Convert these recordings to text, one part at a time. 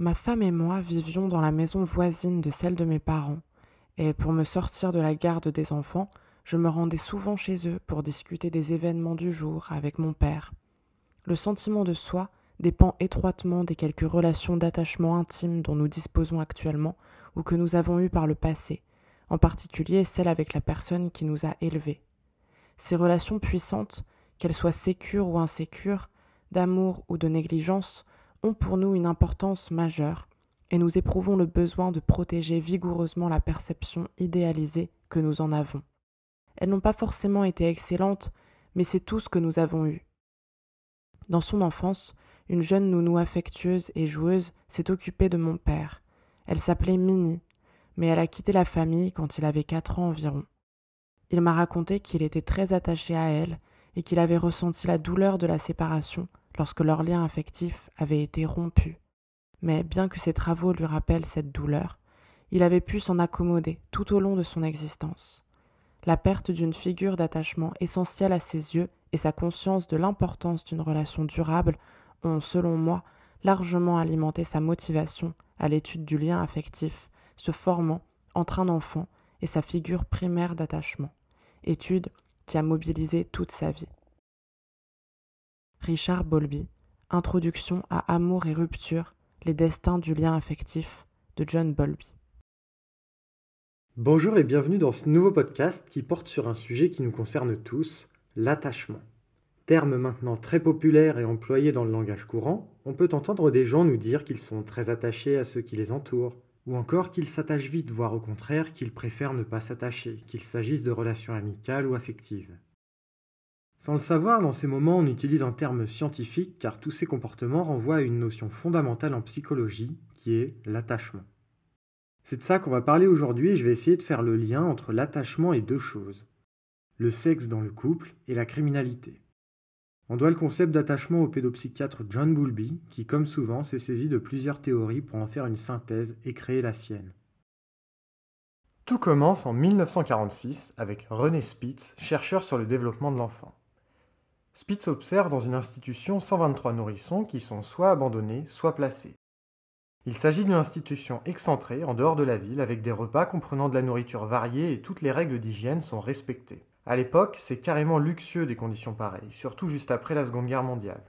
Ma femme et moi vivions dans la maison voisine de celle de mes parents, et pour me sortir de la garde des enfants, je me rendais souvent chez eux pour discuter des événements du jour avec mon père. Le sentiment de soi dépend étroitement des quelques relations d'attachement intime dont nous disposons actuellement ou que nous avons eues par le passé, en particulier celle avec la personne qui nous a élevés. Ces relations puissantes, qu'elles soient sécures ou insécures, d'amour ou de négligence, ont pour nous une importance majeure, et nous éprouvons le besoin de protéger vigoureusement la perception idéalisée que nous en avons. Elles n'ont pas forcément été excellentes, mais c'est tout ce que nous avons eu. Dans son enfance, une jeune nounou affectueuse et joueuse s'est occupée de mon père. Elle s'appelait Minnie, mais elle a quitté la famille quand il avait quatre ans environ. Il m'a raconté qu'il était très attaché à elle et qu'il avait ressenti la douleur de la séparation lorsque leur lien affectif avait été rompu. Mais bien que ses travaux lui rappellent cette douleur, il avait pu s'en accommoder tout au long de son existence. La perte d'une figure d'attachement essentielle à ses yeux et sa conscience de l'importance d'une relation durable ont, selon moi, largement alimenté sa motivation à l'étude du lien affectif, se formant entre un enfant et sa figure primaire d'attachement, étude qui a mobilisé toute sa vie. Richard Bolby, Introduction à Amour et Rupture, les destins du lien affectif de John Bolby. Bonjour et bienvenue dans ce nouveau podcast qui porte sur un sujet qui nous concerne tous, l'attachement. Terme maintenant très populaire et employé dans le langage courant, on peut entendre des gens nous dire qu'ils sont très attachés à ceux qui les entourent, ou encore qu'ils s'attachent vite, voire au contraire qu'ils préfèrent ne pas s'attacher, qu'il s'agisse de relations amicales ou affectives. Sans le savoir, dans ces moments, on utilise un terme scientifique car tous ces comportements renvoient à une notion fondamentale en psychologie qui est l'attachement. C'est de ça qu'on va parler aujourd'hui et je vais essayer de faire le lien entre l'attachement et deux choses. Le sexe dans le couple et la criminalité. On doit le concept d'attachement au pédopsychiatre John Bowlby, qui, comme souvent, s'est saisi de plusieurs théories pour en faire une synthèse et créer la sienne. Tout commence en 1946 avec René Spitz, chercheur sur le développement de l'enfant. Spitz observe dans une institution 123 nourrissons qui sont soit abandonnés, soit placés. Il s'agit d'une institution excentrée, en dehors de la ville, avec des repas comprenant de la nourriture variée et toutes les règles d'hygiène sont respectées. À l'époque, c'est carrément luxueux des conditions pareilles, surtout juste après la Seconde Guerre mondiale.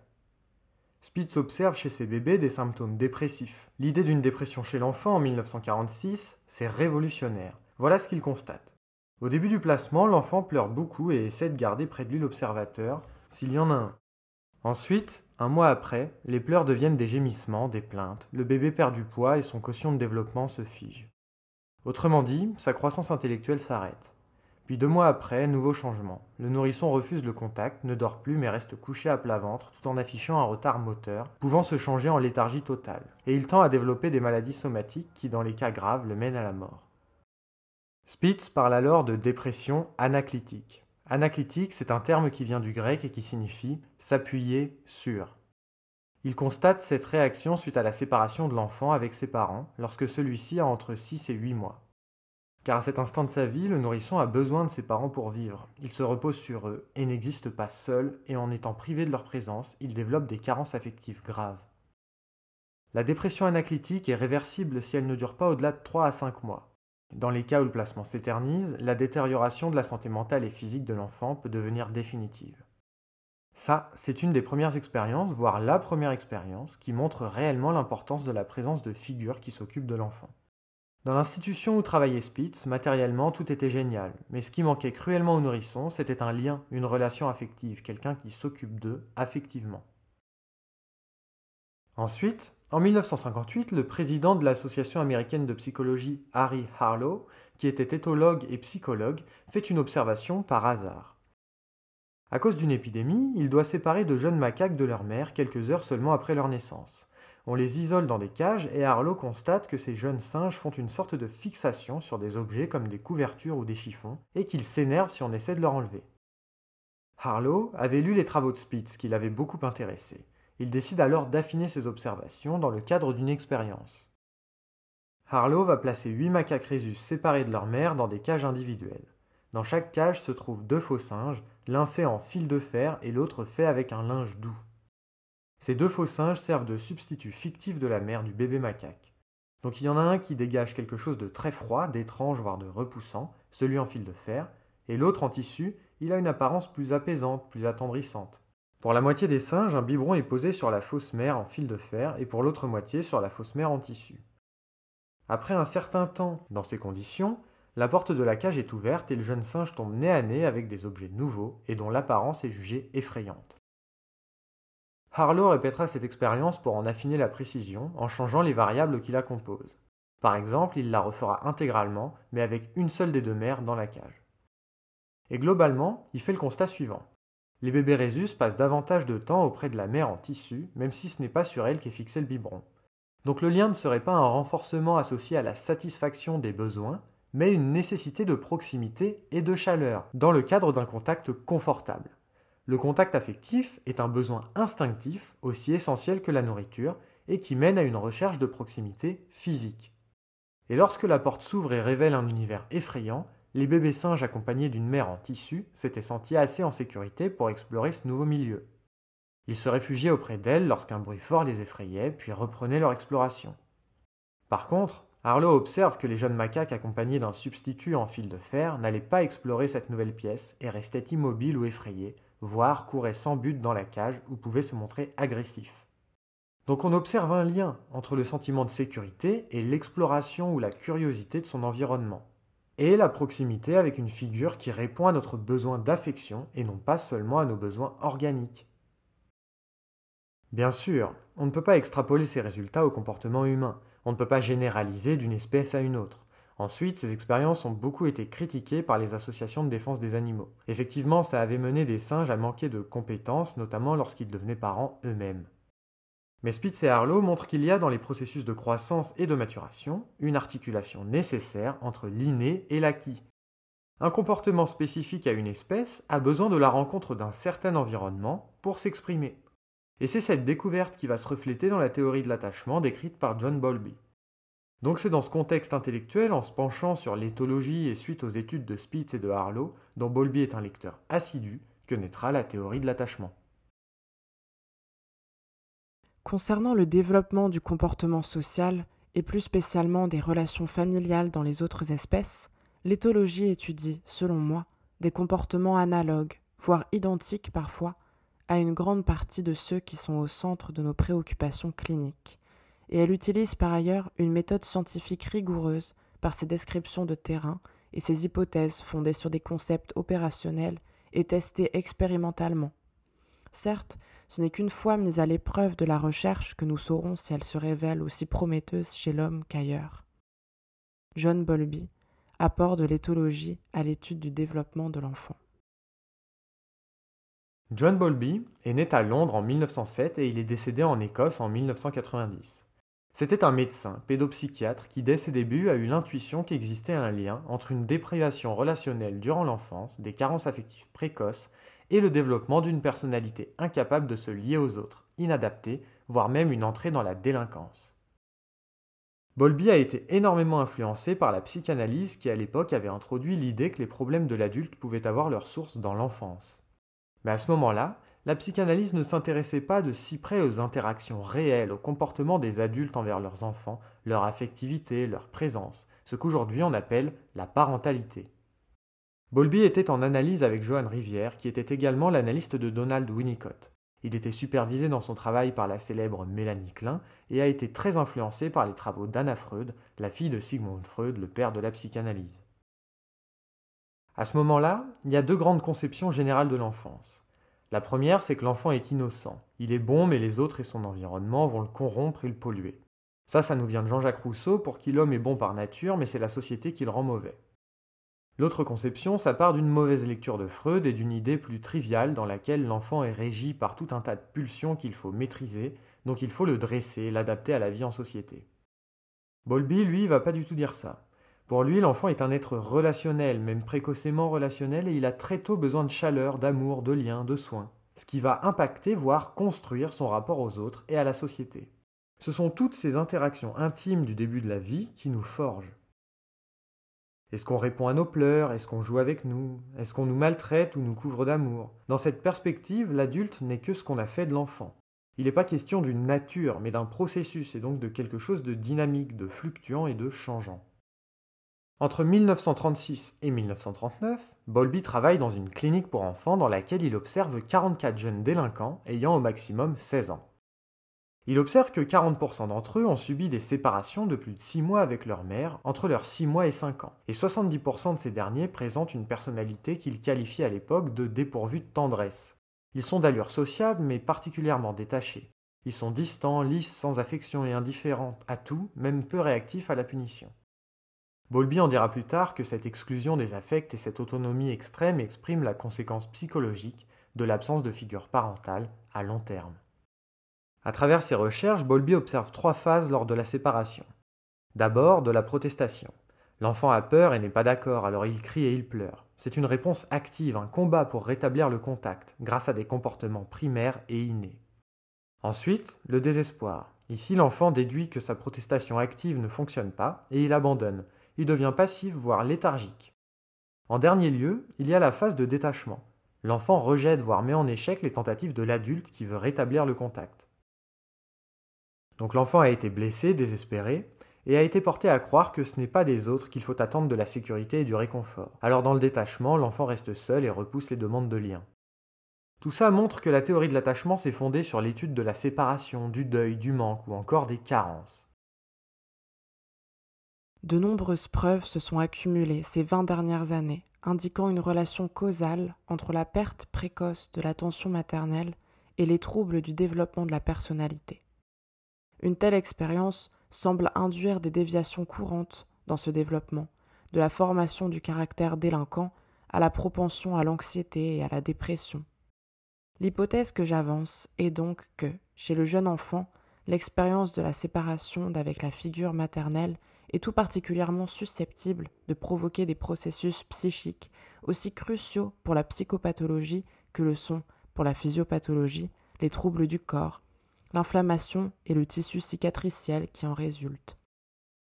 Spitz observe chez ces bébés des symptômes dépressifs. L'idée d'une dépression chez l'enfant en 1946, c'est révolutionnaire. Voilà ce qu'il constate. Au début du placement, l'enfant pleure beaucoup et essaie de garder près de lui l'observateur, s'il y en a un. Ensuite, un mois après, les pleurs deviennent des gémissements, des plaintes, le bébé perd du poids et son quotient de développement se fige. Autrement dit, sa croissance intellectuelle s'arrête. Puis deux mois après, nouveau changement. Le nourrisson refuse le contact, ne dort plus mais reste couché à plat ventre tout en affichant un retard moteur, pouvant se changer en léthargie totale. Et il tend à développer des maladies somatiques qui, dans les cas graves, le mènent à la mort. Spitz parle alors de dépression anaclytique. Anaclytique, c'est un terme qui vient du grec et qui signifie s'appuyer sur. Il constate cette réaction suite à la séparation de l'enfant avec ses parents lorsque celui-ci a entre 6 et 8 mois. Car à cet instant de sa vie, le nourrisson a besoin de ses parents pour vivre. Il se repose sur eux et n'existe pas seul et en étant privé de leur présence, il développe des carences affectives graves. La dépression anaclytique est réversible si elle ne dure pas au-delà de 3 à 5 mois. Dans les cas où le placement s'éternise, la détérioration de la santé mentale et physique de l'enfant peut devenir définitive. Ça, c'est une des premières expériences, voire la première expérience, qui montre réellement l'importance de la présence de figures qui s'occupent de l'enfant. Dans l'institution où travaillait Spitz, matériellement, tout était génial, mais ce qui manquait cruellement aux nourrissons, c'était un lien, une relation affective, quelqu'un qui s'occupe d'eux affectivement. Ensuite, en 1958, le président de l'Association américaine de psychologie, Harry Harlow, qui était éthologue et psychologue, fait une observation par hasard. À cause d'une épidémie, il doit séparer de jeunes macaques de leur mère quelques heures seulement après leur naissance. On les isole dans des cages et Harlow constate que ces jeunes singes font une sorte de fixation sur des objets comme des couvertures ou des chiffons et qu'ils s'énervent si on essaie de leur enlever. Harlow avait lu les travaux de Spitz qui l'avaient beaucoup intéressé. Il décide alors d'affiner ses observations dans le cadre d'une expérience. Harlow va placer huit macaques rhésus séparés de leur mère dans des cages individuelles. Dans chaque cage se trouvent deux faux singes, l'un fait en fil de fer et l'autre fait avec un linge doux. Ces deux faux singes servent de substitut fictif de la mère du bébé macaque. Donc il y en a un qui dégage quelque chose de très froid, d'étrange, voire de repoussant, celui en fil de fer, et l'autre en tissu, il a une apparence plus apaisante, plus attendrissante. Pour la moitié des singes, un biberon est posé sur la fausse mère en fil de fer et pour l'autre moitié sur la fausse mère en tissu. Après un certain temps dans ces conditions, la porte de la cage est ouverte et le jeune singe tombe nez à nez avec des objets nouveaux et dont l'apparence est jugée effrayante. Harlow répétera cette expérience pour en affiner la précision en changeant les variables qui la composent. Par exemple, il la refera intégralement, mais avec une seule des deux mères dans la cage. Et globalement, il fait le constat suivant. Les bébés Rhésus passent davantage de temps auprès de la mère en tissu, même si ce n'est pas sur elle qu'est fixé le biberon. Donc le lien ne serait pas un renforcement associé à la satisfaction des besoins, mais une nécessité de proximité et de chaleur, dans le cadre d'un contact confortable. Le contact affectif est un besoin instinctif aussi essentiel que la nourriture et qui mène à une recherche de proximité physique. Et lorsque la porte s'ouvre et révèle un univers effrayant, les bébés singes accompagnés d'une mère en tissu s'étaient sentis assez en sécurité pour explorer ce nouveau milieu. Ils se réfugiaient auprès d'elle lorsqu'un bruit fort les effrayait, puis reprenaient leur exploration. Par contre, Harlow observe que les jeunes macaques accompagnés d'un substitut en fil de fer n'allaient pas explorer cette nouvelle pièce et restaient immobiles ou effrayés, voire couraient sans but dans la cage ou pouvaient se montrer agressifs. Donc on observe un lien entre le sentiment de sécurité et l'exploration ou la curiosité de son environnement, et la proximité avec une figure qui répond à notre besoin d'affection et non pas seulement à nos besoins organiques. Bien sûr, on ne peut pas extrapoler ces résultats au comportement humain, on ne peut pas généraliser d'une espèce à une autre. Ensuite, ces expériences ont beaucoup été critiquées par les associations de défense des animaux. Effectivement, ça avait mené des singes à manquer de compétences, notamment lorsqu'ils devenaient parents eux-mêmes. Mais Spitz et Harlow montrent qu'il y a dans les processus de croissance et de maturation une articulation nécessaire entre l'inné et l'acquis. Un comportement spécifique à une espèce a besoin de la rencontre d'un certain environnement pour s'exprimer. Et c'est cette découverte qui va se refléter dans la théorie de l'attachement décrite par John Bowlby. Donc c'est dans ce contexte intellectuel, en se penchant sur l'éthologie et suite aux études de Spitz et de Harlow, dont Bowlby est un lecteur assidu, que naîtra la théorie de l'attachement. Concernant le développement du comportement social, et plus spécialement des relations familiales dans les autres espèces, l'éthologie étudie, selon moi, des comportements analogues, voire identiques parfois, à une grande partie de ceux qui sont au centre de nos préoccupations cliniques et elle utilise par ailleurs une méthode scientifique rigoureuse par ses descriptions de terrain et ses hypothèses fondées sur des concepts opérationnels et testés expérimentalement. Certes, ce n'est qu'une fois mise à l'épreuve de la recherche que nous saurons si elle se révèle aussi prometteuse chez l'homme qu'ailleurs. John Bowlby, apport de l'éthologie à l'étude du développement de l'enfant. John Bowlby est né à Londres en 1907 et il est décédé en Écosse en 1990. C'était un médecin, pédopsychiatre, qui dès ses débuts a eu l'intuition qu'existait un lien entre une déprivation relationnelle durant l'enfance, des carences affectives précoces et le développement d'une personnalité incapable de se lier aux autres, inadaptée, voire même une entrée dans la délinquance. Bolby a été énormément influencé par la psychanalyse qui à l'époque avait introduit l'idée que les problèmes de l'adulte pouvaient avoir leur source dans l'enfance. Mais à ce moment-là, la psychanalyse ne s'intéressait pas de si près aux interactions réelles, au comportement des adultes envers leurs enfants, leur affectivité, leur présence, ce qu'aujourd'hui on appelle la parentalité. Bowlby était en analyse avec Johan Rivière, qui était également l'analyste de Donald Winnicott. Il était supervisé dans son travail par la célèbre Mélanie Klein et a été très influencé par les travaux d'Anna Freud, la fille de Sigmund Freud, le père de la psychanalyse. À ce moment-là, il y a deux grandes conceptions générales de l'enfance. La première, c'est que l'enfant est innocent. Il est bon, mais les autres et son environnement vont le corrompre et le polluer. Ça, ça nous vient de Jean-Jacques Rousseau, pour qui l'homme est bon par nature, mais c'est la société qui le rend mauvais. L'autre conception, ça part d'une mauvaise lecture de Freud et d'une idée plus triviale dans laquelle l'enfant est régi par tout un tas de pulsions qu'il faut maîtriser, donc il faut le dresser, l'adapter à la vie en société. Bolby, lui, va pas du tout dire ça. Pour lui, l'enfant est un être relationnel, même précocement relationnel, et il a très tôt besoin de chaleur, d'amour, de lien, de soins, ce qui va impacter, voire construire son rapport aux autres et à la société. Ce sont toutes ces interactions intimes du début de la vie qui nous forgent. Est-ce qu'on répond à nos pleurs? Est-ce qu'on joue avec nous? Est-ce qu'on nous maltraite ou nous couvre d'amour? Dans cette perspective, l'adulte n'est que ce qu'on a fait de l'enfant. Il n'est pas question d'une nature, mais d'un processus, et donc de quelque chose de dynamique, de fluctuant et de changeant. Entre 1936 et 1939, Bowlby travaille dans une clinique pour enfants dans laquelle il observe 44 jeunes délinquants ayant au maximum 16 ans. Il observe que 40% d'entre eux ont subi des séparations de plus de 6 mois avec leur mère entre leurs 6 mois et 5 ans, et 70% de ces derniers présentent une personnalité qu'il qualifie à l'époque de dépourvue de tendresse. Ils sont d'allure sociable mais particulièrement détachés. Ils sont distants, lisses, sans affection et indifférents à tout, même peu réactifs à la punition. Bowlby en dira plus tard que cette exclusion des affects et cette autonomie extrême expriment la conséquence psychologique de l'absence de figure parentale à long terme. À travers ses recherches, Bowlby observe trois phases lors de la séparation. D'abord, de la protestation. L'enfant a peur et n'est pas d'accord, alors il crie et il pleure. C'est une réponse active, un combat pour rétablir le contact, grâce à des comportements primaires et innés. Ensuite, le désespoir. Ici, l'enfant déduit que sa protestation active ne fonctionne pas et il abandonne. Il devient passif, voire léthargique. En dernier lieu, il y a la phase de détachement. L'enfant rejette, voire met en échec les tentatives de l'adulte qui veut rétablir le contact. Donc l'enfant a été blessé, désespéré, et a été porté à croire que ce n'est pas des autres qu'il faut attendre de la sécurité et du réconfort. Alors dans le détachement, l'enfant reste seul et repousse les demandes de lien. Tout ça montre que la théorie de l'attachement s'est fondée sur l'étude de la séparation, du deuil, du manque ou encore des carences. De nombreuses preuves se sont accumulées ces 20 dernières années, indiquant une relation causale entre la perte précoce de l'attention maternelle et les troubles du développement de la personnalité. Une telle expérience semble induire des déviations courantes dans ce développement, de la formation du caractère délinquant à la propension à l'anxiété et à la dépression. L'hypothèse que j'avance est donc que, chez le jeune enfant, l'expérience de la séparation d'avec la figure maternelle est tout particulièrement susceptible de provoquer des processus psychiques aussi cruciaux pour la psychopathologie que le sont, pour la physiopathologie, les troubles du corps, l'inflammation et le tissu cicatriciel qui en résultent.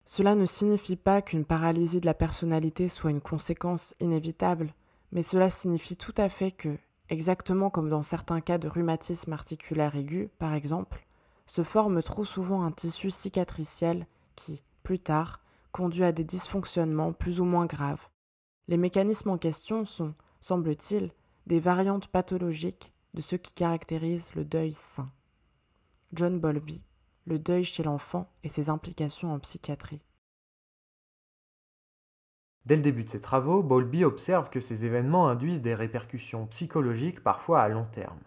Cela ne signifie pas qu'une paralysie de la personnalité soit une conséquence inévitable, mais cela signifie tout à fait que, exactement comme dans certains cas de rhumatisme articulaire aigu, par exemple, se forme trop souvent un tissu cicatriciel qui, plus tard, conduit à des dysfonctionnements plus ou moins graves. Les mécanismes en question sont, semble-t-il, des variantes pathologiques de ce qui caractérise le deuil sain. John Bowlby, Le deuil chez l'enfant et ses implications en psychiatrie. Dès le début de ses travaux, Bowlby observe que ces événements induisent des répercussions psychologiques parfois à long terme.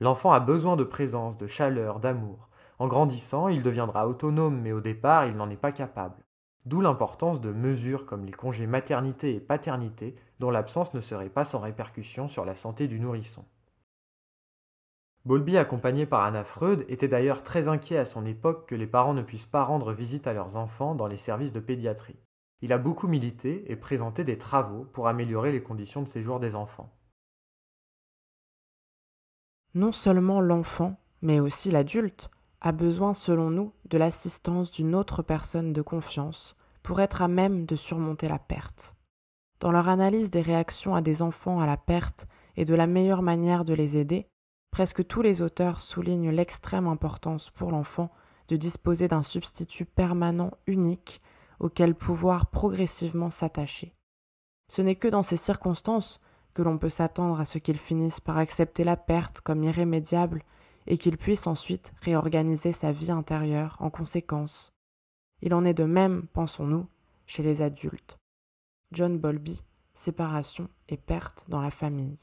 L'enfant a besoin de présence, de chaleur, d'amour. En grandissant, il deviendra autonome, mais au départ, il n'en est pas capable. D'où l'importance de mesures comme les congés maternité et paternité, dont l'absence ne serait pas sans répercussion sur la santé du nourrisson. Bowlby, accompagné par Anna Freud, était d'ailleurs très inquiet à son époque que les parents ne puissent pas rendre visite à leurs enfants dans les services de pédiatrie. Il a beaucoup milité et présenté des travaux pour améliorer les conditions de séjour des enfants. Non seulement l'enfant, mais aussi l'adulte, a besoin, selon nous, de l'assistance d'une autre personne de confiance pour être à même de surmonter la perte. Dans leur analyse des réactions à des enfants à la perte et de la meilleure manière de les aider, Presque tous les auteurs soulignent l'extrême importance pour l'enfant de disposer d'un substitut permanent unique auquel pouvoir progressivement s'attacher. Ce n'est que dans ces circonstances que l'on peut s'attendre à ce qu'il finisse par accepter la perte comme irrémédiable et qu'il puisse ensuite réorganiser sa vie intérieure en conséquence. Il en est de même, pensons-nous, chez les adultes. John Bowlby, Séparation et perte dans la famille.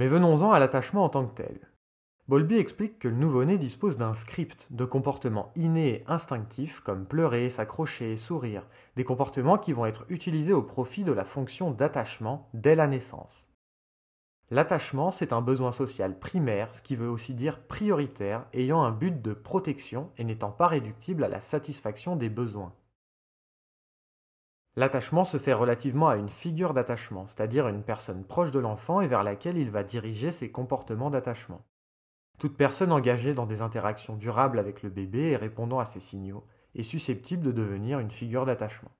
Mais venons-en à l'attachement en tant que tel. Bowlby explique que le nouveau-né dispose d'un script de comportements innés et instinctifs comme pleurer, s'accrocher, sourire, des comportements qui vont être utilisés au profit de la fonction d'attachement dès la naissance. L'attachement, c'est un besoin social primaire, ce qui veut aussi dire prioritaire, ayant un but de protection et n'étant pas réductible à la satisfaction des besoins. L'attachement se fait relativement à une figure d'attachement, c'est-à-dire une personne proche de l'enfant et vers laquelle il va diriger ses comportements d'attachement. Toute personne engagée dans des interactions durables avec le bébé et répondant à ces signaux est susceptible de devenir une figure d'attachement.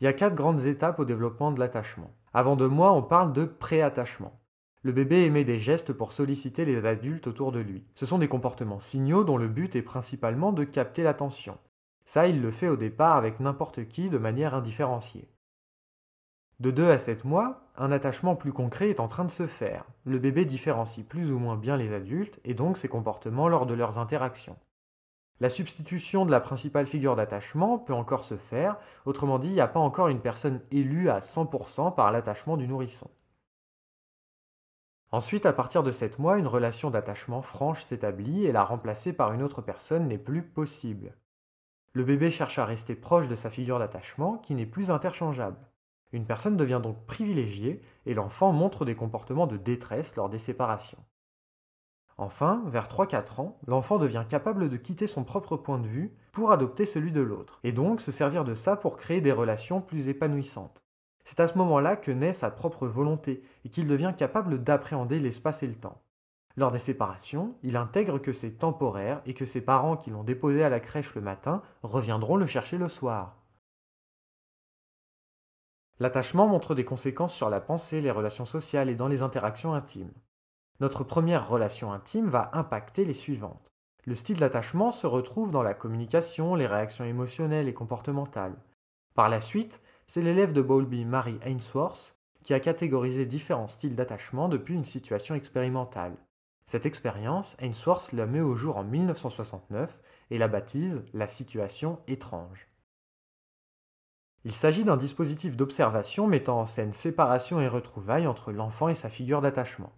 Il y a quatre grandes étapes au développement de l'attachement. Avant de moi, on parle de préattachement. Le bébé émet des gestes pour solliciter les adultes autour de lui. Ce sont des comportements signaux dont le but est principalement de capter l'attention. Ça, il le fait au départ avec n'importe qui de manière indifférenciée. De 2 à 7 mois, un attachement plus concret est en train de se faire. Le bébé différencie plus ou moins bien les adultes et donc ses comportements lors de leurs interactions. La substitution de la principale figure d'attachement peut encore se faire, autrement dit, il n'y a pas encore une personne élue à 100% par l'attachement du nourrisson. Ensuite, à partir de 7 mois, une relation d'attachement franche s'établit et la remplacer par une autre personne n'est plus possible. Le bébé cherche à rester proche de sa figure d'attachement qui n'est plus interchangeable. Une personne devient donc privilégiée et l'enfant montre des comportements de détresse lors des séparations. Enfin, vers 3-4 ans, l'enfant devient capable de quitter son propre point de vue pour adopter celui de l'autre, et donc se servir de ça pour créer des relations plus épanouissantes. C'est à ce moment-là que naît sa propre volonté et qu'il devient capable d'appréhender l'espace et le temps. Lors des séparations, il intègre que c'est temporaire et que ses parents qui l'ont déposé à la crèche le matin reviendront le chercher le soir. L'attachement montre des conséquences sur la pensée, les relations sociales et dans les interactions intimes. Notre première relation intime va impacter les suivantes. Le style d'attachement se retrouve dans la communication, les réactions émotionnelles et comportementales. Par la suite, c'est l'élève de Bowlby, Mary Ainsworth, qui a catégorisé différents styles d'attachement depuis une situation expérimentale. Cette expérience, Ainsworth la met au jour en 1969 et la baptise la situation étrange. Il s'agit d'un dispositif d'observation mettant en scène séparation et retrouvailles entre l'enfant et sa figure d'attachement.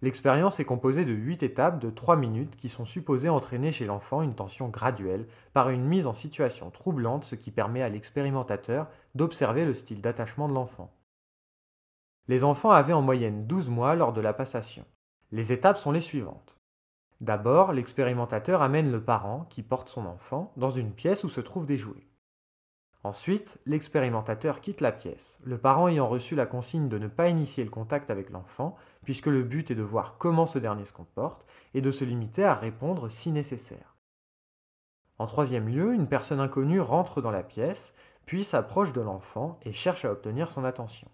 L'expérience est composée de 8 étapes de 3 minutes qui sont supposées entraîner chez l'enfant une tension graduelle par une mise en situation troublante, ce qui permet à l'expérimentateur d'observer le style d'attachement de l'enfant. Les enfants avaient en moyenne 12 mois lors de la passation. Les étapes sont les suivantes. D'abord, l'expérimentateur amène le parent, qui porte son enfant, dans une pièce où se trouvent des jouets. Ensuite, l'expérimentateur quitte la pièce, le parent ayant reçu la consigne de ne pas initier le contact avec l'enfant, puisque le but est de voir comment ce dernier se comporte, et de se limiter à répondre si nécessaire. En troisième lieu, une personne inconnue rentre dans la pièce, puis s'approche de l'enfant et cherche à obtenir son attention.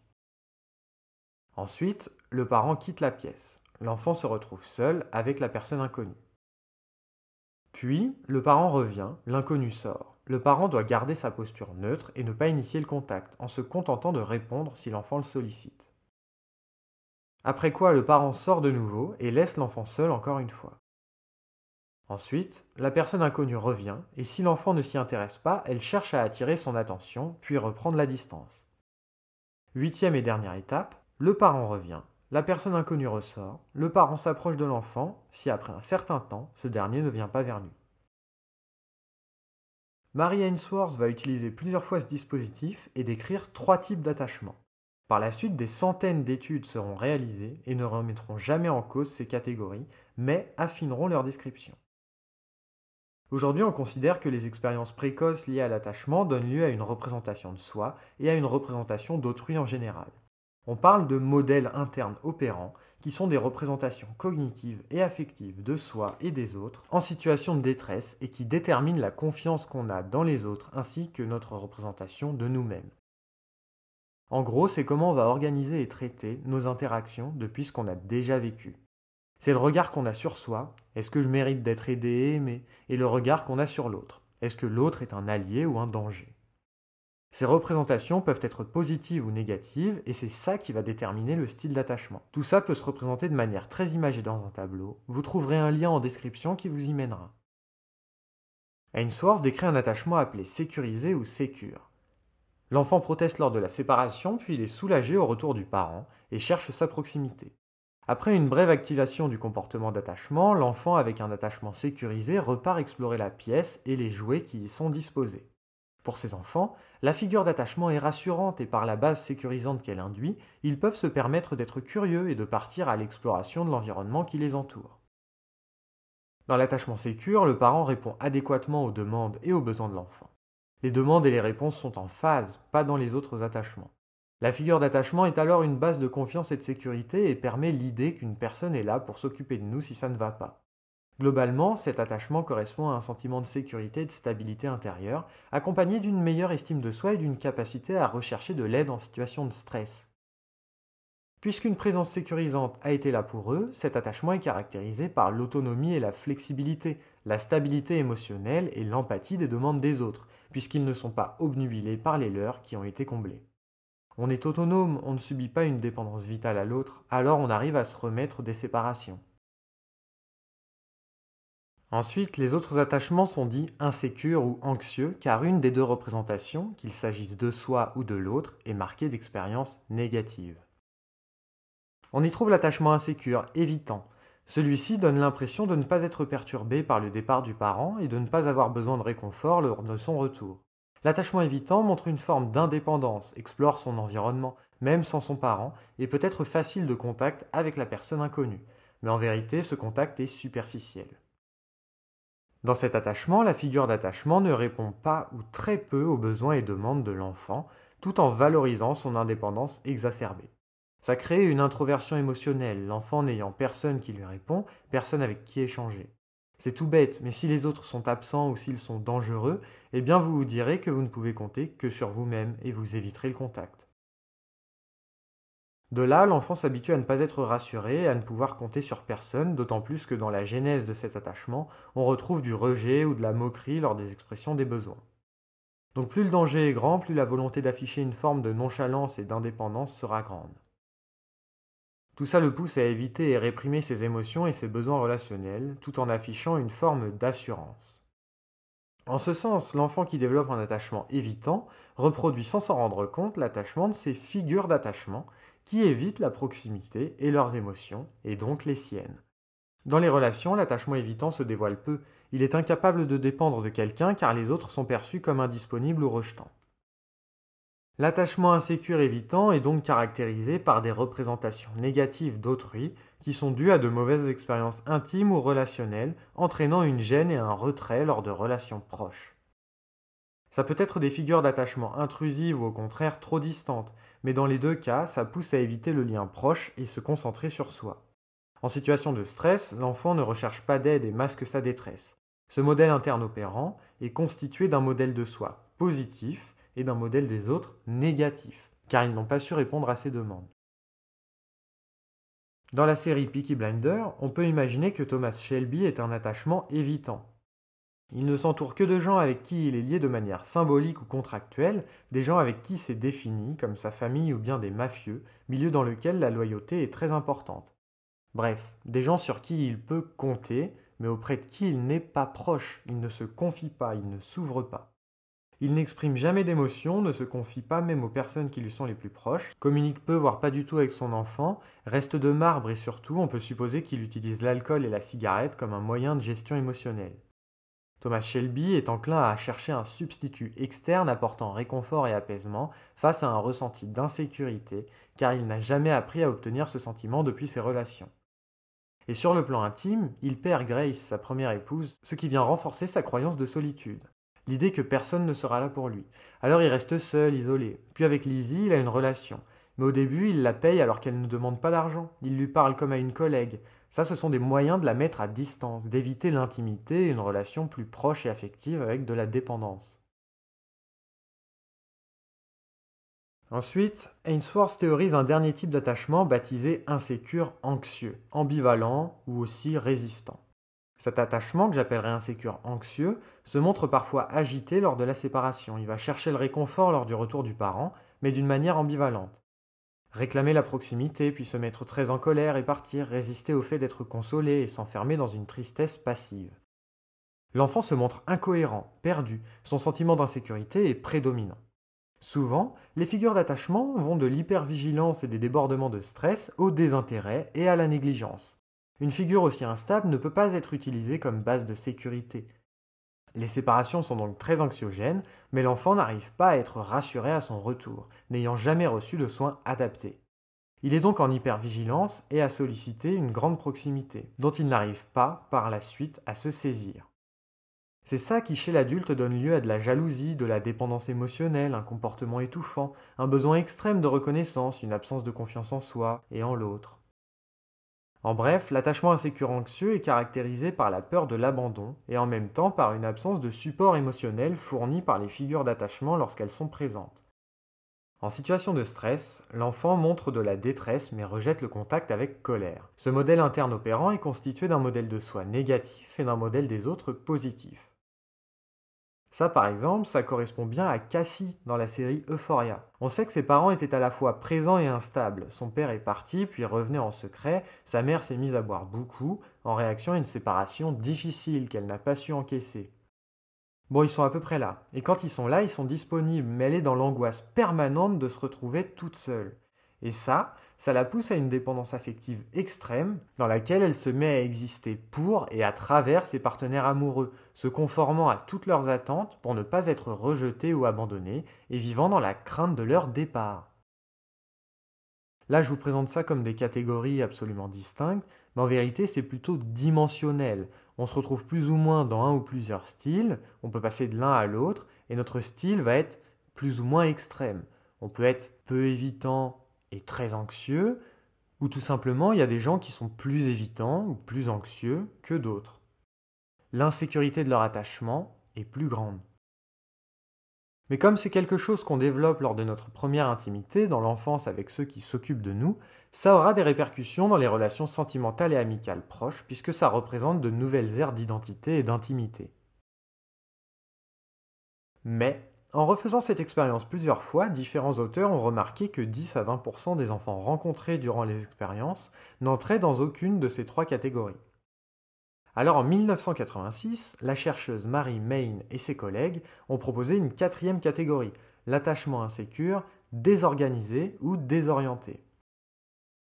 Ensuite, le parent quitte la pièce. L'enfant se retrouve seul avec la personne inconnue. Puis, le parent revient, l'inconnu sort. Le parent doit garder sa posture neutre et ne pas initier le contact, en se contentant de répondre si l'enfant le sollicite. Après quoi le parent sort de nouveau et laisse l'enfant seul encore une fois. Ensuite, la personne inconnue revient, et si l'enfant ne s'y intéresse pas, elle cherche à attirer son attention, puis reprendre la distance. Huitième et dernière étape, le parent revient, la personne inconnue ressort, le parent s'approche de l'enfant, si après un certain temps, ce dernier ne vient pas vers lui. Mary Ainsworth va utiliser plusieurs fois ce dispositif et décrire trois types d'attachements. Par la suite, des centaines d'études seront réalisées et ne remettront jamais en cause ces catégories, mais affineront leur description. Aujourd'hui, on considère que les expériences précoces liées à l'attachement donnent lieu à une représentation de soi et à une représentation d'autrui en général. On parle de modèles internes opérants qui sont des représentations cognitives et affectives de soi et des autres en situation de détresse et qui déterminent la confiance qu'on a dans les autres ainsi que notre représentation de nous-mêmes. En gros, c'est comment on va organiser et traiter nos interactions depuis ce qu'on a déjà vécu. C'est le regard qu'on a sur soi, est-ce que je mérite d'être aidé et aimé, et le regard qu'on a sur l'autre, est-ce que l'autre est un allié ou un danger. Ces représentations peuvent être positives ou négatives, et c'est ça qui va déterminer le style d'attachement. Tout ça peut se représenter de manière très imagée dans un tableau. Vous trouverez un lien en description qui vous y mènera. Ainsworth décrit un attachement appelé sécurisé ou sécure. L'enfant proteste lors de la séparation, puis il est soulagé au retour du parent et cherche sa proximité. Après une brève activation du comportement d'attachement, l'enfant avec un attachement sécurisé repart explorer la pièce et les jouets qui y sont disposés. Pour ces enfants, la figure d'attachement est rassurante et par la base sécurisante qu'elle induit, ils peuvent se permettre d'être curieux et de partir à l'exploration de l'environnement qui les entoure. Dans l'attachement sécure, le parent répond adéquatement aux demandes et aux besoins de l'enfant. Les demandes et les réponses sont en phase, pas dans les autres attachements. La figure d'attachement est alors une base de confiance et de sécurité et permet l'idée qu'une personne est là pour s'occuper de nous si ça ne va pas. Globalement, cet attachement correspond à un sentiment de sécurité et de stabilité intérieure, accompagné d'une meilleure estime de soi et d'une capacité à rechercher de l'aide en situation de stress. Puisqu'une présence sécurisante a été là pour eux, cet attachement est caractérisé par l'autonomie et la flexibilité, la stabilité émotionnelle et l'empathie des demandes des autres, puisqu'ils ne sont pas obnubilés par les leurs qui ont été comblés. On est autonome, on ne subit pas une dépendance vitale à l'autre, alors on arrive à se remettre des séparations. Ensuite, les autres attachements sont dits insécures ou anxieux, car une des deux représentations, qu'il s'agisse de soi ou de l'autre, est marquée d'expériences négatives. On y trouve l'attachement insécure, évitant. Celui-ci donne l'impression de ne pas être perturbé par le départ du parent et de ne pas avoir besoin de réconfort lors de son retour. L'attachement évitant montre une forme d'indépendance, explore son environnement, même sans son parent, et peut être facile de contact avec la personne inconnue. Mais en vérité, ce contact est superficiel. Dans cet attachement, la figure d'attachement ne répond pas ou très peu aux besoins et demandes de l'enfant, tout en valorisant son indépendance exacerbée. Ça crée une introversion émotionnelle, l'enfant n'ayant personne qui lui répond, personne avec qui échanger. C'est tout bête, mais si les autres sont absents ou s'ils sont dangereux, eh bien vous vous direz que vous ne pouvez compter que sur vous-même et vous éviterez le contact. De là, l'enfant s'habitue à ne pas être rassuré à ne pouvoir compter sur personne, d'autant plus que dans la genèse de cet attachement, on retrouve du rejet ou de la moquerie lors des expressions des besoins. Donc plus le danger est grand, plus la volonté d'afficher une forme de nonchalance et d'indépendance sera grande. Tout ça le pousse à éviter et réprimer ses émotions et ses besoins relationnels, tout en affichant une forme d'assurance. En ce sens, l'enfant qui développe un attachement évitant reproduit sans s'en rendre compte l'attachement de ses figures d'attachement qui évitent la proximité et leurs émotions, et donc les siennes. Dans les relations, l'attachement évitant se dévoile peu, il est incapable de dépendre de quelqu'un car les autres sont perçus comme indisponibles ou rejetants. L'attachement insécure évitant est donc caractérisé par des représentations négatives d'autrui qui sont dues à de mauvaises expériences intimes ou relationnelles, entraînant une gêne et un retrait lors de relations proches. Ça peut être des figures d'attachement intrusives ou au contraire trop distantes, mais dans les deux cas, ça pousse à éviter le lien proche et se concentrer sur soi. En situation de stress, l'enfant ne recherche pas d'aide et masque sa détresse. Ce modèle interne opérant est constitué d'un modèle de soi positif, et d'un modèle des autres négatif, car ils n'ont pas su répondre à ces demandes. Dans la série Peaky Blinder, on peut imaginer que Thomas Shelby est un attachement évitant. Il ne s'entoure que de gens avec qui il est lié de manière symbolique ou contractuelle, des gens avec qui c'est défini, comme sa famille ou bien des mafieux, milieu dans lequel la loyauté est très importante. Bref, des gens sur qui il peut compter, mais auprès de qui il n'est pas proche, il ne se confie pas, il ne s'ouvre pas. Il n'exprime jamais d'émotion, ne se confie pas même aux personnes qui lui sont les plus proches, communique peu voire pas du tout avec son enfant, reste de marbre et surtout on peut supposer qu'il utilise l'alcool et la cigarette comme un moyen de gestion émotionnelle. Thomas Shelby est enclin à chercher un substitut externe apportant réconfort et apaisement face à un ressenti d'insécurité, car il n'a jamais appris à obtenir ce sentiment depuis ses relations. Et sur le plan intime, il perd Grace, sa première épouse, ce qui vient renforcer sa croyance de solitude l'idée que personne ne sera là pour lui. Alors il reste seul, isolé. Puis avec Lizzie, il a une relation. Mais au début, il la paye alors qu'elle ne demande pas d'argent. Il lui parle comme à une collègue. Ça, ce sont des moyens de la mettre à distance, d'éviter l'intimité et une relation plus proche et affective avec de la dépendance. Ensuite, Ainsworth théorise un dernier type d'attachement baptisé insécure anxieux, ambivalent ou aussi résistant. Cet attachement, que j'appellerais insécure anxieux, se montre parfois agité lors de la séparation. Il va chercher le réconfort lors du retour du parent, mais d'une manière ambivalente. Réclamer la proximité, puis se mettre très en colère et partir, résister au fait d'être consolé et s'enfermer dans une tristesse passive. L'enfant se montre incohérent, perdu, son sentiment d'insécurité est prédominant. Souvent, les figures d'attachement vont de l'hypervigilance et des débordements de stress au désintérêt et à la négligence. Une figure aussi instable ne peut pas être utilisée comme base de sécurité. Les séparations sont donc très anxiogènes, mais l'enfant n'arrive pas à être rassuré à son retour, n'ayant jamais reçu de soins adaptés. Il est donc en hypervigilance et à solliciter une grande proximité, dont il n'arrive pas, par la suite, à se saisir. C'est ça qui, chez l'adulte, donne lieu à de la jalousie, de la dépendance émotionnelle, un comportement étouffant, un besoin extrême de reconnaissance, une absence de confiance en soi et en l'autre. En bref, l'attachement insécure anxieux est caractérisé par la peur de l'abandon et en même temps par une absence de support émotionnel fourni par les figures d'attachement lorsqu'elles sont présentes. En situation de stress, l'enfant montre de la détresse mais rejette le contact avec colère. Ce modèle interne opérant est constitué d'un modèle de soi négatif et d'un modèle des autres positif. Ça, par exemple, ça correspond bien à Cassie dans la série Euphoria. On sait que ses parents étaient à la fois présents et instables. Son père est parti, puis revenait en secret. Sa mère s'est mise à boire beaucoup, en réaction à une séparation difficile qu'elle n'a pas su encaisser. Bon, ils sont à peu près là. Et quand ils sont là, ils sont disponibles, mais elle est dans l'angoisse permanente de se retrouver toute seule. Et ça, ça la pousse à une dépendance affective extrême, dans laquelle elle se met à exister pour et à travers ses partenaires amoureux, se conformant à toutes leurs attentes pour ne pas être rejetée ou abandonnée, et vivant dans la crainte de leur départ. Là, je vous présente ça comme des catégories absolument distinctes, mais en vérité, c'est plutôt dimensionnel. On se retrouve plus ou moins dans un ou plusieurs styles, on peut passer de l'un à l'autre, et notre style va être plus ou moins extrême. On peut être peu évitant et très anxieux, ou tout simplement il y a des gens qui sont plus évitants ou plus anxieux que d'autres. L'insécurité de leur attachement est plus grande. Mais comme c'est quelque chose qu'on développe lors de notre première intimité, dans l'enfance avec ceux qui s'occupent de nous, ça aura des répercussions dans les relations sentimentales et amicales proches, puisque ça représente de nouvelles aires d'identité et d'intimité. Mais, en refaisant cette expérience plusieurs fois, différents auteurs ont remarqué que 10 à 20% des enfants rencontrés durant les expériences n'entraient dans aucune de ces trois catégories. Alors en 1986, la chercheuse Marie Main et ses collègues ont proposé une quatrième catégorie, l'attachement insécure, désorganisé ou désorienté.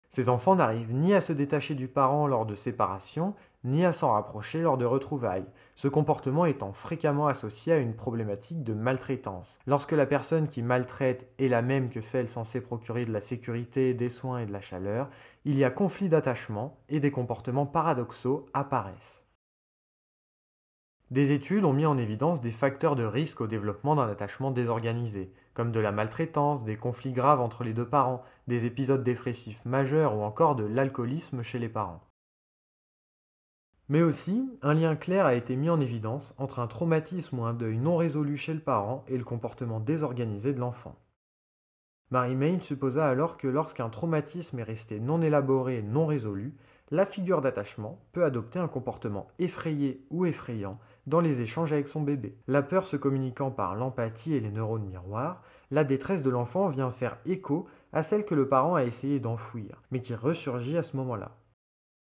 Ces enfants n'arrivent ni à se détacher du parent lors de séparation, ni à s'en rapprocher lors de retrouvailles, ce comportement étant fréquemment associé à une problématique de maltraitance. Lorsque la personne qui maltraite est la même que celle censée procurer de la sécurité, des soins et de la chaleur, il y a conflit d'attachement et des comportements paradoxaux apparaissent. Des études ont mis en évidence des facteurs de risque au développement d'un attachement désorganisé, comme de la maltraitance, des conflits graves entre les deux parents, des épisodes dépressifs majeurs ou encore de l'alcoolisme chez les parents. Mais aussi, un lien clair a été mis en évidence entre un traumatisme ou un deuil non résolu chez le parent et le comportement désorganisé de l'enfant. Mary Main supposa alors que lorsqu'un traumatisme est resté non élaboré et non résolu, la figure d'attachement peut adopter un comportement effrayé ou effrayant dans les échanges avec son bébé. La peur se communiquant par l'empathie et les neurones miroirs, la détresse de l'enfant vient faire écho à celle que le parent a essayé d'enfouir, mais qui ressurgit à ce moment-là.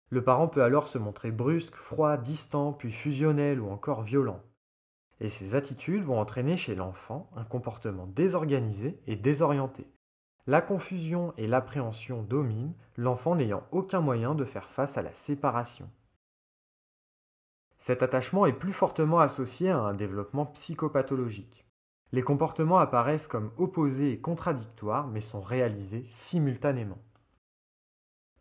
Le parent peut alors se montrer brusque, froid, distant, puis fusionnel ou encore violent. Et ces attitudes vont entraîner chez l'enfant un comportement désorganisé et désorienté. La confusion et l'appréhension dominent, l'enfant n'ayant aucun moyen de faire face à la séparation. Cet attachement est plus fortement associé à un développement psychopathologique. Les comportements apparaissent comme opposés et contradictoires, mais sont réalisés simultanément.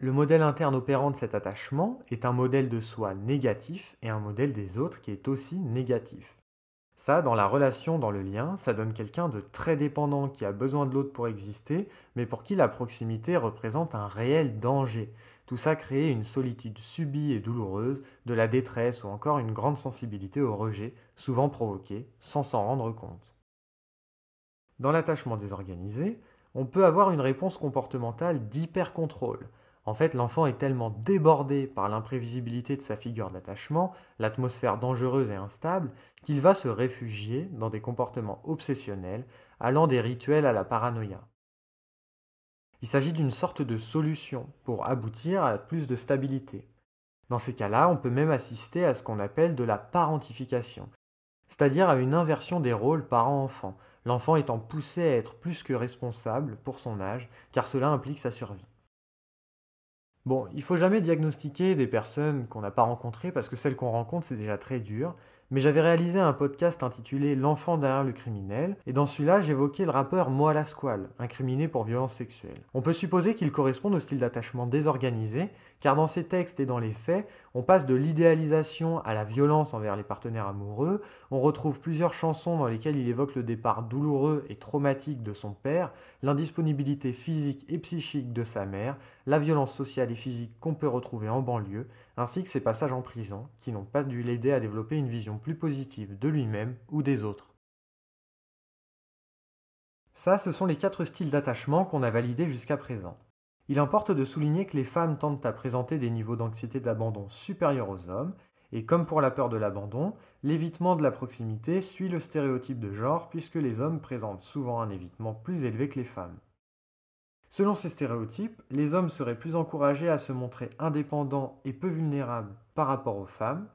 Le modèle interne opérant de cet attachement est un modèle de soi négatif et un modèle des autres qui est aussi négatif. Ça, dans la relation, dans le lien, ça donne quelqu'un de très dépendant qui a besoin de l'autre pour exister, mais pour qui la proximité représente un réel danger. Tout ça crée une solitude subie et douloureuse, de la détresse ou encore une grande sensibilité au rejet, souvent provoquée, sans s'en rendre compte. Dans l'attachement désorganisé, on peut avoir une réponse comportementale d'hyper-contrôle. En fait, l'enfant est tellement débordé par l'imprévisibilité de sa figure d'attachement, l'atmosphère dangereuse et instable, qu'il va se réfugier dans des comportements obsessionnels, allant des rituels à la paranoïa. Il s'agit d'une sorte de solution pour aboutir à plus de stabilité. Dans ces cas-là, on peut même assister à ce qu'on appelle de la parentification, c'est-à-dire à une inversion des rôles parent-enfant, l'enfant étant poussé à être plus que responsable pour son âge, car cela implique sa survie. Bon, il faut jamais diagnostiquer des personnes qu'on n'a pas rencontrées parce que celles qu'on rencontre c'est déjà très dur, mais j'avais réalisé un podcast intitulé L'enfant derrière le criminel, et dans celui-là, j'évoquais le rappeur Moala Squal, incriminé pour violence sexuelle. On peut supposer qu'il correspond au style d'attachement désorganisé, car dans ses textes et dans les faits, on passe de l'idéalisation à la violence envers les partenaires amoureux, on retrouve plusieurs chansons dans lesquelles il évoque le départ douloureux et traumatique de son père, l'indisponibilité physique et psychique de sa mère, la violence sociale et physique qu'on peut retrouver en banlieue, ainsi que ses passages en prison, qui n'ont pas dû l'aider à développer une vision plus positive de lui-même ou des autres. Ça, ce sont les quatre styles d'attachement qu'on a validés jusqu'à présent. Il importe de souligner que les femmes tentent à présenter des niveaux d'anxiété d'abandon supérieurs aux hommes, et comme pour la peur de l'abandon, l'évitement de la proximité suit le stéréotype de genre puisque les hommes présentent souvent un évitement plus élevé que les femmes. Selon ces stéréotypes, les hommes seraient plus encouragés à se montrer indépendants et peu vulnérables par rapport aux femmes,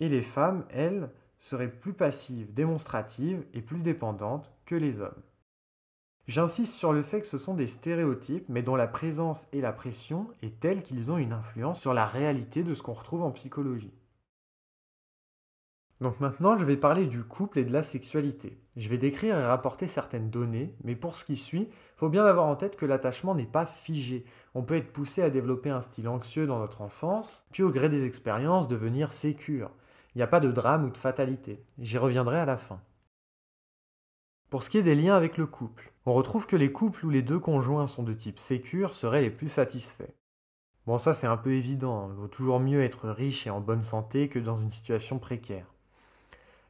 et les femmes, elles, seraient plus passives, démonstratives et plus dépendantes que les hommes. J'insiste sur le fait que ce sont des stéréotypes, mais dont la présence et la pression est telle qu'ils ont une influence sur la réalité de ce qu'on retrouve en psychologie. Donc maintenant, je vais parler du couple et de la sexualité. Je vais décrire et rapporter certaines données, mais pour ce qui suit, il faut bien avoir en tête que l'attachement n'est pas figé. On peut être poussé à développer un style anxieux dans notre enfance, puis au gré des expériences devenir sécure. Il n'y a pas de drame ou de fatalité. J'y reviendrai à la fin. Pour ce qui est des liens avec le couple, on retrouve que les couples où les deux conjoints sont de type sécure seraient les plus satisfaits. Bon ça c'est un peu évident, hein. il vaut toujours mieux être riche et en bonne santé que dans une situation précaire.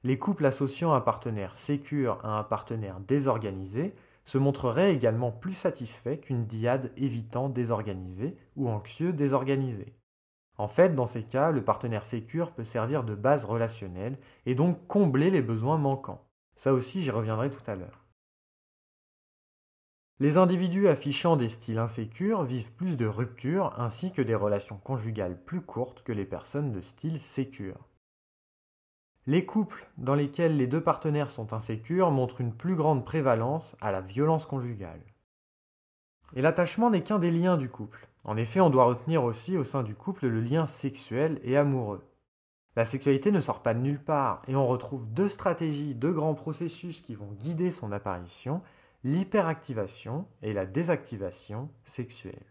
Les couples associant un partenaire sécure à un partenaire désorganisé se montreraient également plus satisfaits qu'une diade évitant désorganisé ou anxieux désorganisé. En fait, dans ces cas, le partenaire sécure peut servir de base relationnelle et donc combler les besoins manquants. Ça aussi, j'y reviendrai tout à l'heure. Les individus affichant des styles insécures vivent plus de ruptures ainsi que des relations conjugales plus courtes que les personnes de style sécure. Les couples dans lesquels les deux partenaires sont insécures montrent une plus grande prévalence à la violence conjugale. Et l'attachement n'est qu'un des liens du couple. En effet, on doit retenir aussi au sein du couple le lien sexuel et amoureux. La sexualité ne sort pas de nulle part et on retrouve deux stratégies, deux grands processus qui vont guider son apparition, l'hyperactivation et la désactivation sexuelle.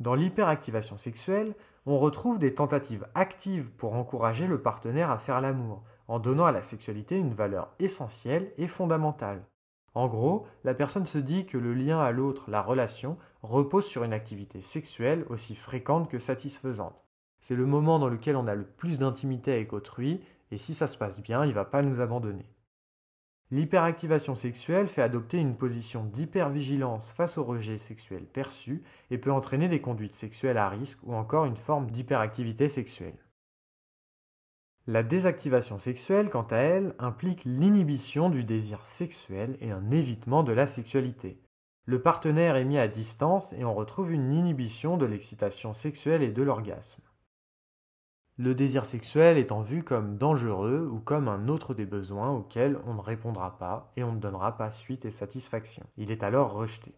Dans l'hyperactivation sexuelle, on retrouve des tentatives actives pour encourager le partenaire à faire l'amour, en donnant à la sexualité une valeur essentielle et fondamentale. En gros, la personne se dit que le lien à l'autre, la relation, repose sur une activité sexuelle aussi fréquente que satisfaisante. C'est le moment dans lequel on a le plus d'intimité avec autrui, et si ça se passe bien, il ne va pas nous abandonner. L'hyperactivation sexuelle fait adopter une position d'hypervigilance face au rejet sexuel perçu et peut entraîner des conduites sexuelles à risque ou encore une forme d'hyperactivité sexuelle. La désactivation sexuelle, quant à elle, implique l'inhibition du désir sexuel et un évitement de la sexualité. Le partenaire est mis à distance et on retrouve une inhibition de l'excitation sexuelle et de l'orgasme le désir sexuel étant vu comme dangereux ou comme un autre des besoins auxquels on ne répondra pas et on ne donnera pas suite et satisfaction. Il est alors rejeté.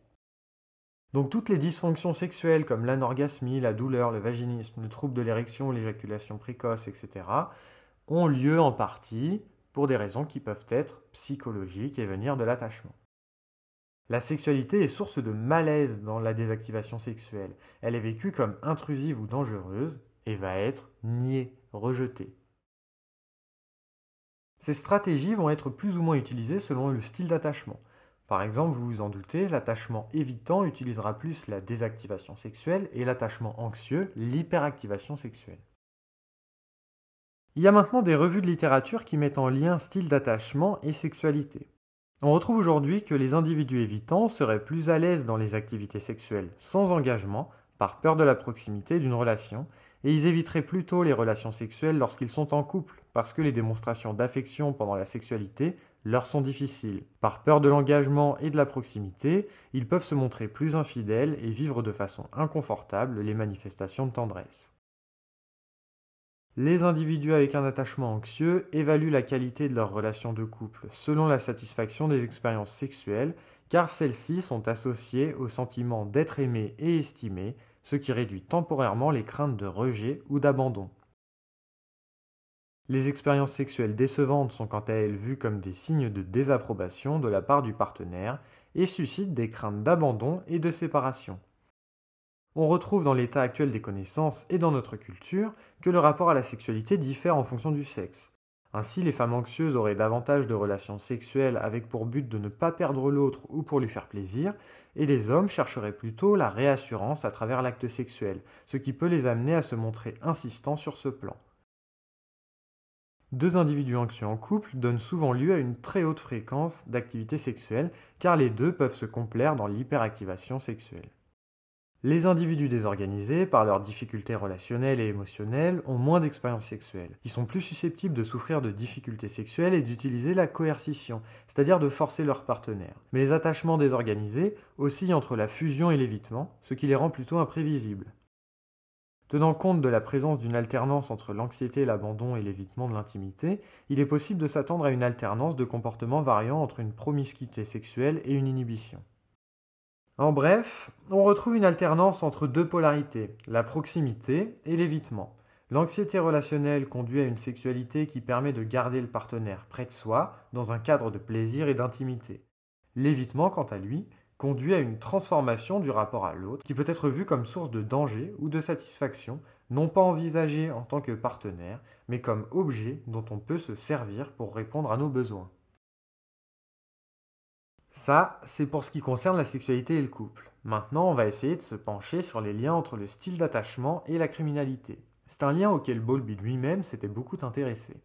Donc toutes les dysfonctions sexuelles comme l'anorgasmie, la douleur, le vaginisme, le trouble de l'érection, l'éjaculation précoce, etc., ont lieu en partie pour des raisons qui peuvent être psychologiques et venir de l'attachement. La sexualité est source de malaise dans la désactivation sexuelle. Elle est vécue comme intrusive ou dangereuse et va être nié, rejeté. Ces stratégies vont être plus ou moins utilisées selon le style d'attachement. Par exemple, vous vous en doutez, l'attachement évitant utilisera plus la désactivation sexuelle et l'attachement anxieux l'hyperactivation sexuelle. Il y a maintenant des revues de littérature qui mettent en lien style d'attachement et sexualité. On retrouve aujourd'hui que les individus évitants seraient plus à l'aise dans les activités sexuelles sans engagement, par peur de la proximité d'une relation, et ils éviteraient plutôt les relations sexuelles lorsqu'ils sont en couple, parce que les démonstrations d'affection pendant la sexualité leur sont difficiles. Par peur de l'engagement et de la proximité, ils peuvent se montrer plus infidèles et vivre de façon inconfortable les manifestations de tendresse. Les individus avec un attachement anxieux évaluent la qualité de leur relation de couple selon la satisfaction des expériences sexuelles, car celles-ci sont associées au sentiment d'être aimé et estimé, ce qui réduit temporairement les craintes de rejet ou d'abandon. Les expériences sexuelles décevantes sont quant à elles vues comme des signes de désapprobation de la part du partenaire et suscitent des craintes d'abandon et de séparation. On retrouve dans l'état actuel des connaissances et dans notre culture que le rapport à la sexualité diffère en fonction du sexe. Ainsi, les femmes anxieuses auraient davantage de relations sexuelles avec pour but de ne pas perdre l'autre ou pour lui faire plaisir, et les hommes chercheraient plutôt la réassurance à travers l'acte sexuel, ce qui peut les amener à se montrer insistants sur ce plan. Deux individus anxieux en couple donnent souvent lieu à une très haute fréquence d'activité sexuelle, car les deux peuvent se complaire dans l'hyperactivation sexuelle. Les individus désorganisés, par leurs difficultés relationnelles et émotionnelles, ont moins d'expérience sexuelle. Ils sont plus susceptibles de souffrir de difficultés sexuelles et d'utiliser la coercition, c'est-à-dire de forcer leur partenaire. Mais les attachements désorganisés oscillent entre la fusion et l'évitement, ce qui les rend plutôt imprévisibles. Tenant compte de la présence d'une alternance entre l'anxiété, l'abandon et l'évitement de l'intimité, il est possible de s'attendre à une alternance de comportements variant entre une promiscuité sexuelle et une inhibition. En bref, on retrouve une alternance entre deux polarités, la proximité et l'évitement. L'anxiété relationnelle conduit à une sexualité qui permet de garder le partenaire près de soi dans un cadre de plaisir et d'intimité. L'évitement, quant à lui, conduit à une transformation du rapport à l'autre qui peut être vu comme source de danger ou de satisfaction, non pas envisagé en tant que partenaire, mais comme objet dont on peut se servir pour répondre à nos besoins. Ça, c'est pour ce qui concerne la sexualité et le couple. Maintenant, on va essayer de se pencher sur les liens entre le style d'attachement et la criminalité. C'est un lien auquel Bowlby lui-même s'était beaucoup intéressé.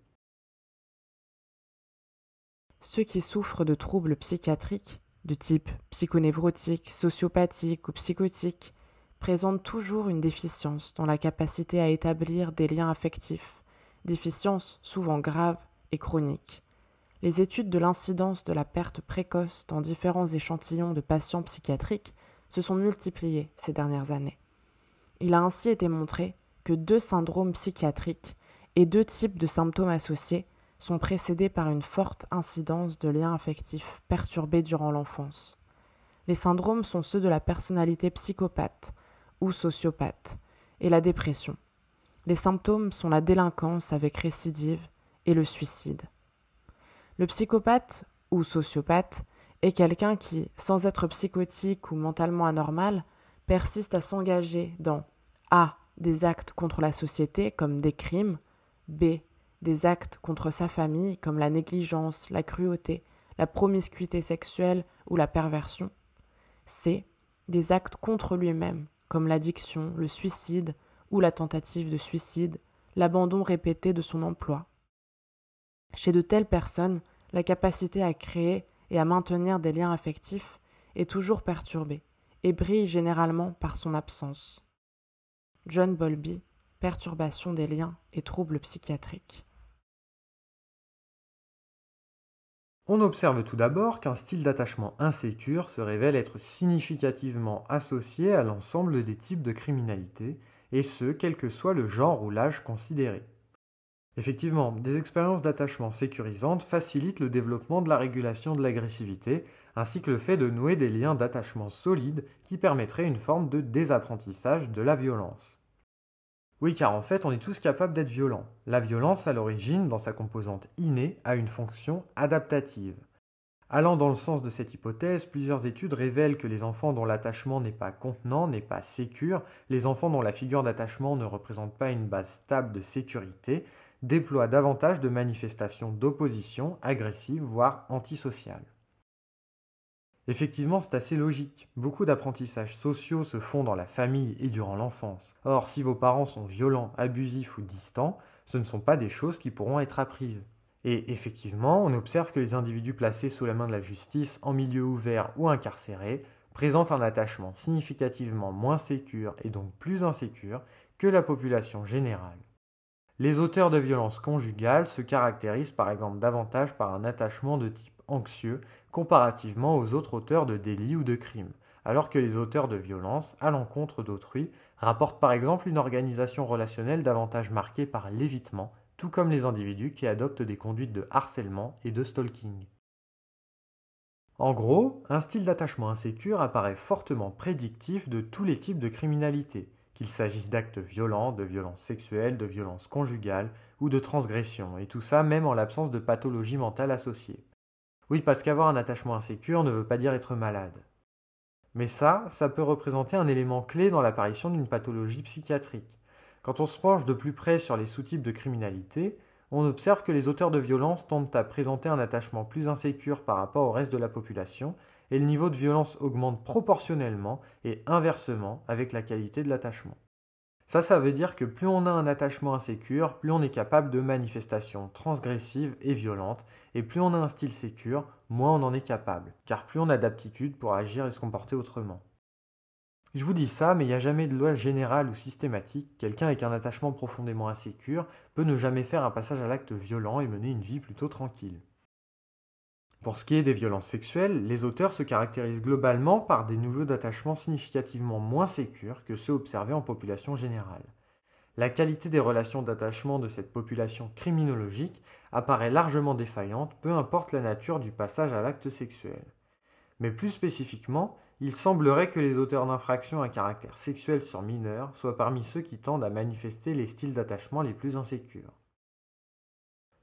Ceux qui souffrent de troubles psychiatriques, de type psychonévrotique, sociopathique ou psychotique, présentent toujours une déficience dans la capacité à établir des liens affectifs, déficience souvent grave et chronique. Les études de l'incidence de la perte précoce dans différents échantillons de patients psychiatriques se sont multipliées ces dernières années. Il a ainsi été montré que deux syndromes psychiatriques et deux types de symptômes associés sont précédés par une forte incidence de liens affectifs perturbés durant l'enfance. Les syndromes sont ceux de la personnalité psychopathe ou sociopathe et la dépression. Les symptômes sont la délinquance avec récidive et le suicide. Le psychopathe ou sociopathe est quelqu'un qui, sans être psychotique ou mentalement anormal, persiste à s'engager dans A. des actes contre la société comme des crimes, B. des actes contre sa famille comme la négligence, la cruauté, la promiscuité sexuelle ou la perversion, C. des actes contre lui-même comme l'addiction, le suicide ou la tentative de suicide, l'abandon répété de son emploi. Chez de telles personnes, la capacité à créer et à maintenir des liens affectifs est toujours perturbée et brille généralement par son absence. John Bowlby, Perturbation des liens et troubles psychiatriques. On observe tout d'abord qu'un style d'attachement insécure se révèle être significativement associé à l'ensemble des types de criminalité, et ce, quel que soit le genre ou l'âge considéré. Effectivement, des expériences d'attachement sécurisantes facilitent le développement de la régulation de l'agressivité, ainsi que le fait de nouer des liens d'attachement solides qui permettraient une forme de désapprentissage de la violence. Oui, car en fait, on est tous capables d'être violents. La violence, à l'origine, dans sa composante innée, a une fonction adaptative. Allant dans le sens de cette hypothèse, plusieurs études révèlent que les enfants dont l'attachement n'est pas contenant, n'est pas sécure, les enfants dont la figure d'attachement ne représente pas une base stable de sécurité, déploie davantage de manifestations d'opposition agressive, voire antisociales. Effectivement, c'est assez logique. Beaucoup d'apprentissages sociaux se font dans la famille et durant l'enfance. Or, si vos parents sont violents, abusifs ou distants, ce ne sont pas des choses qui pourront être apprises. Et effectivement, on observe que les individus placés sous la main de la justice en milieu ouvert ou incarcérés présentent un attachement significativement moins sécure et donc plus insécure que la population générale. Les auteurs de violences conjugales se caractérisent par exemple davantage par un attachement de type anxieux comparativement aux autres auteurs de délits ou de crimes, alors que les auteurs de violences à l'encontre d'autrui rapportent par exemple une organisation relationnelle davantage marquée par l'évitement, tout comme les individus qui adoptent des conduites de harcèlement et de stalking. En gros, un style d'attachement insécure apparaît fortement prédictif de tous les types de criminalité, qu'il s'agisse d'actes violents, de violences sexuelles, de violences conjugales ou de transgressions, et tout ça même en l'absence de pathologie mentale associée. Oui, parce qu'avoir un attachement insécure ne veut pas dire être malade. Mais ça, ça peut représenter un élément clé dans l'apparition d'une pathologie psychiatrique. Quand on se penche de plus près sur les sous-types de criminalité, on observe que les auteurs de violences tendent à présenter un attachement plus insécure par rapport au reste de la population, et le niveau de violence augmente proportionnellement et inversement avec la qualité de l'attachement. Ça, ça veut dire que plus on a un attachement insécure, plus on est capable de manifestations transgressives et violentes, et plus on a un style sécure, moins on en est capable, car plus on a d'aptitude pour agir et se comporter autrement. Je vous dis ça, mais il n'y a jamais de loi générale ou systématique. Quelqu'un avec un attachement profondément insécure peut ne jamais faire un passage à l'acte violent et mener une vie plutôt tranquille. Pour ce qui est des violences sexuelles, les auteurs se caractérisent globalement par des niveaux d'attachement significativement moins sécures que ceux observés en population générale. La qualité des relations d'attachement de cette population criminologique apparaît largement défaillante, peu importe la nature du passage à l'acte sexuel. Mais plus spécifiquement, il semblerait que les auteurs d'infractions à caractère sexuel sur mineurs soient parmi ceux qui tendent à manifester les styles d'attachement les plus insécures.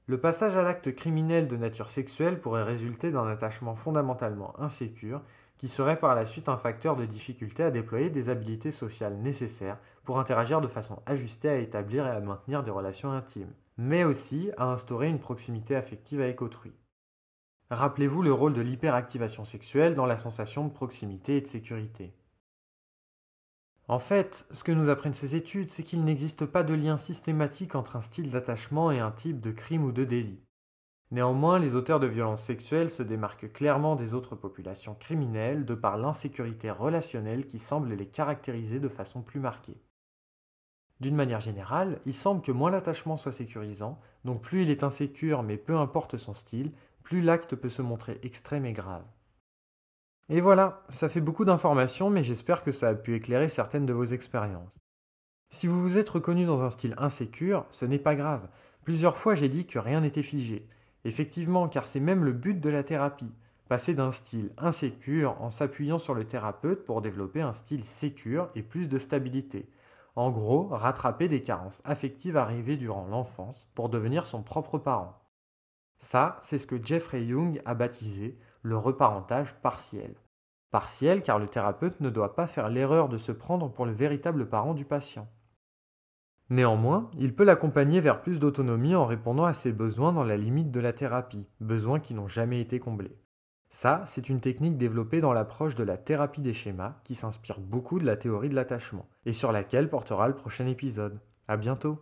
Le passage à l'acte criminel de nature sexuelle pourrait résulter d'un attachement fondamentalement insécure qui serait par la suite un facteur de difficulté à déployer des habiletés sociales nécessaires pour interagir de façon ajustée à établir et à maintenir des relations intimes, mais aussi à instaurer une proximité affective avec autrui. Rappelez-vous le rôle de l'hyperactivation sexuelle dans la sensation de proximité et de sécurité. En fait, ce que nous apprennent ces études, c'est qu'il n'existe pas de lien systématique entre un style d'attachement et un type de crime ou de délit. Néanmoins, les auteurs de violences sexuelles se démarquent clairement des autres populations criminelles de par l'insécurité relationnelle qui semble les caractériser de façon plus marquée. D'une manière générale, il semble que moins l'attachement soit sécurisant, donc plus il est insécure mais peu importe son style, plus l'acte peut se montrer extrême et grave. Et voilà, ça fait beaucoup d'informations, mais j'espère que ça a pu éclairer certaines de vos expériences. Si vous vous êtes reconnu dans un style insécure, ce n'est pas grave. Plusieurs fois j'ai dit que rien n'était figé. Effectivement, car c'est même le but de la thérapie. Passer d'un style insécure en s'appuyant sur le thérapeute pour développer un style sécure et plus de stabilité. En gros, rattraper des carences affectives arrivées durant l'enfance pour devenir son propre parent. Ça, c'est ce que Jeffrey Young a baptisé le reparentage partiel. Partiel car le thérapeute ne doit pas faire l'erreur de se prendre pour le véritable parent du patient. Néanmoins, il peut l'accompagner vers plus d'autonomie en répondant à ses besoins dans la limite de la thérapie, besoins qui n'ont jamais été comblés. Ça, c'est une technique développée dans l'approche de la thérapie des schémas qui s'inspire beaucoup de la théorie de l'attachement et sur laquelle portera le prochain épisode. À bientôt!